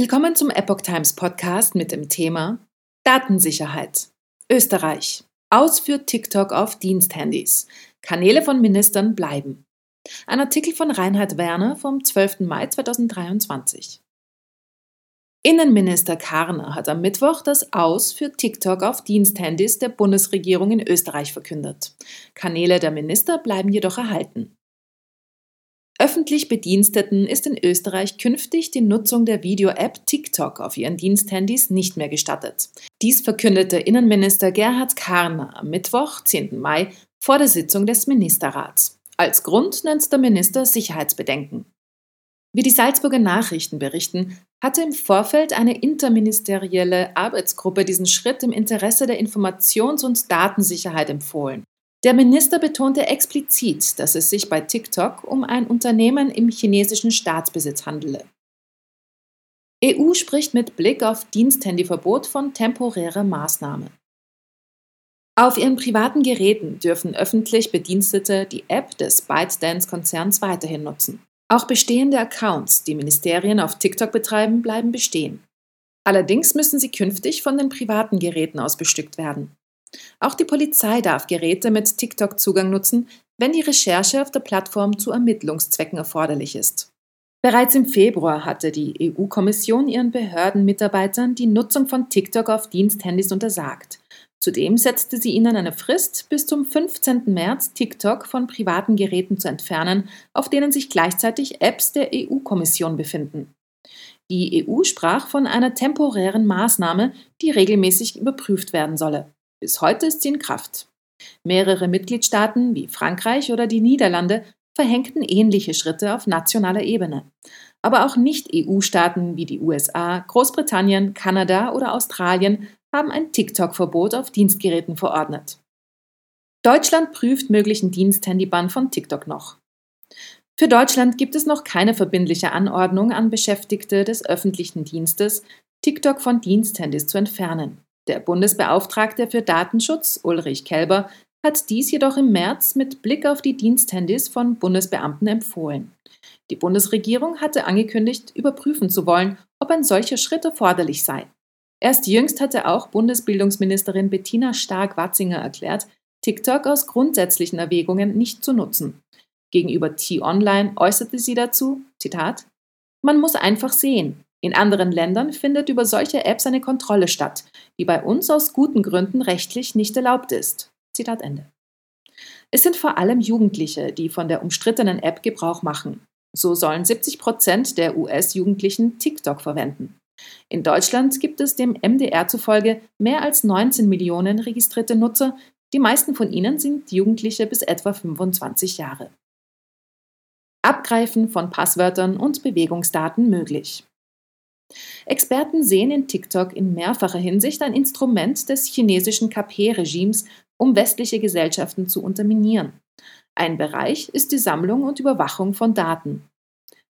Willkommen zum Epoch Times Podcast mit dem Thema Datensicherheit. Österreich. Aus für TikTok auf Diensthandys. Kanäle von Ministern bleiben. Ein Artikel von Reinhard Werner vom 12. Mai 2023. Innenminister Karner hat am Mittwoch das Aus für TikTok auf Diensthandys der Bundesregierung in Österreich verkündet. Kanäle der Minister bleiben jedoch erhalten. Öffentlich Bediensteten ist in Österreich künftig die Nutzung der Video-App TikTok auf ihren Diensthandys nicht mehr gestattet. Dies verkündete Innenminister Gerhard Karner am Mittwoch, 10. Mai, vor der Sitzung des Ministerrats. Als Grund nennt der Minister Sicherheitsbedenken. Wie die Salzburger Nachrichten berichten, hatte im Vorfeld eine interministerielle Arbeitsgruppe diesen Schritt im Interesse der Informations- und Datensicherheit empfohlen. Der Minister betonte explizit, dass es sich bei TikTok um ein Unternehmen im chinesischen Staatsbesitz handele. EU spricht mit Blick auf Diensthandyverbot von temporärer Maßnahme. Auf ihren privaten Geräten dürfen öffentlich Bedienstete die App des ByteDance-Konzerns weiterhin nutzen. Auch bestehende Accounts, die Ministerien auf TikTok betreiben, bleiben bestehen. Allerdings müssen sie künftig von den privaten Geräten aus bestückt werden. Auch die Polizei darf Geräte mit TikTok-Zugang nutzen, wenn die Recherche auf der Plattform zu Ermittlungszwecken erforderlich ist. Bereits im Februar hatte die EU-Kommission ihren Behördenmitarbeitern die Nutzung von TikTok auf Diensthandys untersagt. Zudem setzte sie ihnen eine Frist, bis zum 15. März TikTok von privaten Geräten zu entfernen, auf denen sich gleichzeitig Apps der EU-Kommission befinden. Die EU sprach von einer temporären Maßnahme, die regelmäßig überprüft werden solle. Bis heute ist sie in Kraft. Mehrere Mitgliedstaaten wie Frankreich oder die Niederlande verhängten ähnliche Schritte auf nationaler Ebene. Aber auch Nicht-EU-Staaten wie die USA, Großbritannien, Kanada oder Australien haben ein TikTok-Verbot auf Dienstgeräten verordnet. Deutschland prüft möglichen Diensthandybann von TikTok noch. Für Deutschland gibt es noch keine verbindliche Anordnung an Beschäftigte des öffentlichen Dienstes, TikTok von Diensthandys zu entfernen. Der Bundesbeauftragte für Datenschutz, Ulrich Kelber, hat dies jedoch im März mit Blick auf die Diensthandys von Bundesbeamten empfohlen. Die Bundesregierung hatte angekündigt, überprüfen zu wollen, ob ein solcher Schritt erforderlich sei. Erst jüngst hatte auch Bundesbildungsministerin Bettina Stark-Watzinger erklärt, TikTok aus grundsätzlichen Erwägungen nicht zu nutzen. Gegenüber T-Online äußerte sie dazu, Zitat, man muss einfach sehen, in anderen Ländern findet über solche Apps eine Kontrolle statt, die bei uns aus guten Gründen rechtlich nicht erlaubt ist. Zitat Ende. Es sind vor allem Jugendliche, die von der umstrittenen App Gebrauch machen. So sollen 70 Prozent der US-Jugendlichen TikTok verwenden. In Deutschland gibt es dem MDR zufolge mehr als 19 Millionen registrierte Nutzer. Die meisten von ihnen sind Jugendliche bis etwa 25 Jahre. Abgreifen von Passwörtern und Bewegungsdaten möglich. Experten sehen in TikTok in mehrfacher Hinsicht ein Instrument des chinesischen KP-Regimes, um westliche Gesellschaften zu unterminieren. Ein Bereich ist die Sammlung und Überwachung von Daten.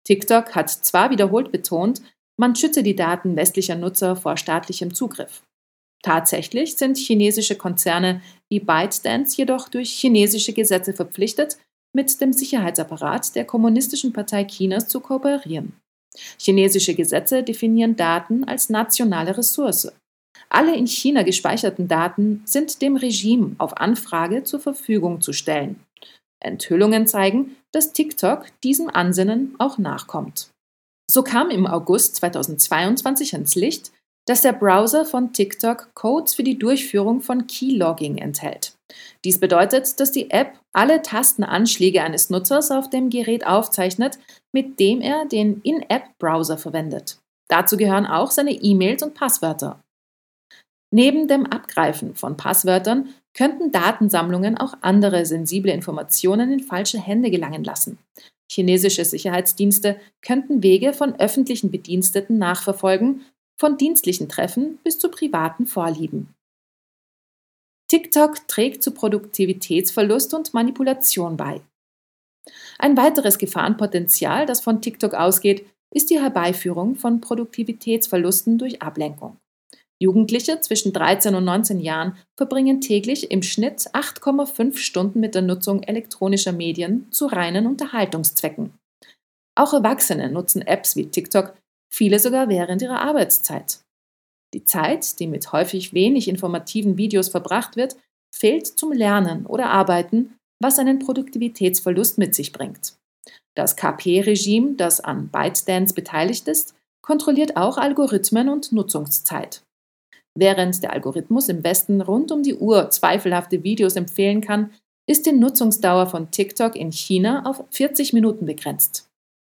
TikTok hat zwar wiederholt betont, man schütze die Daten westlicher Nutzer vor staatlichem Zugriff. Tatsächlich sind chinesische Konzerne wie ByteDance jedoch durch chinesische Gesetze verpflichtet, mit dem Sicherheitsapparat der Kommunistischen Partei Chinas zu kooperieren. Chinesische Gesetze definieren Daten als nationale Ressource. Alle in China gespeicherten Daten sind dem Regime auf Anfrage zur Verfügung zu stellen. Enthüllungen zeigen, dass TikTok diesem Ansinnen auch nachkommt. So kam im August 2022 ans Licht, dass der Browser von TikTok Codes für die Durchführung von Keylogging enthält. Dies bedeutet, dass die App alle Tastenanschläge eines Nutzers auf dem Gerät aufzeichnet, mit dem er den In-App-Browser verwendet. Dazu gehören auch seine E-Mails und Passwörter. Neben dem Abgreifen von Passwörtern könnten Datensammlungen auch andere sensible Informationen in falsche Hände gelangen lassen. Chinesische Sicherheitsdienste könnten Wege von öffentlichen Bediensteten nachverfolgen, von dienstlichen Treffen bis zu privaten Vorlieben. TikTok trägt zu Produktivitätsverlust und Manipulation bei. Ein weiteres Gefahrenpotenzial, das von TikTok ausgeht, ist die Herbeiführung von Produktivitätsverlusten durch Ablenkung. Jugendliche zwischen 13 und 19 Jahren verbringen täglich im Schnitt 8,5 Stunden mit der Nutzung elektronischer Medien zu reinen Unterhaltungszwecken. Auch Erwachsene nutzen Apps wie TikTok viele sogar während ihrer Arbeitszeit. Die Zeit, die mit häufig wenig informativen Videos verbracht wird, fehlt zum Lernen oder Arbeiten, was einen Produktivitätsverlust mit sich bringt. Das KP-Regime, das an ByteDance beteiligt ist, kontrolliert auch Algorithmen und Nutzungszeit. Während der Algorithmus im Westen rund um die Uhr zweifelhafte Videos empfehlen kann, ist die Nutzungsdauer von TikTok in China auf 40 Minuten begrenzt.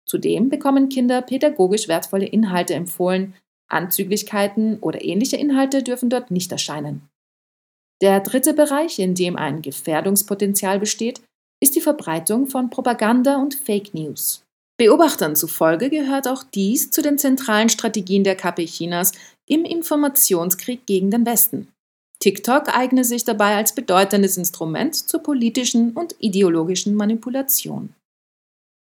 Zudem bekommen Kinder pädagogisch wertvolle Inhalte empfohlen, Anzüglichkeiten oder ähnliche Inhalte dürfen dort nicht erscheinen. Der dritte Bereich, in dem ein Gefährdungspotenzial besteht, ist die Verbreitung von Propaganda und Fake News. Beobachtern zufolge gehört auch dies zu den zentralen Strategien der KP Chinas im Informationskrieg gegen den Westen. TikTok eigne sich dabei als bedeutendes Instrument zur politischen und ideologischen Manipulation.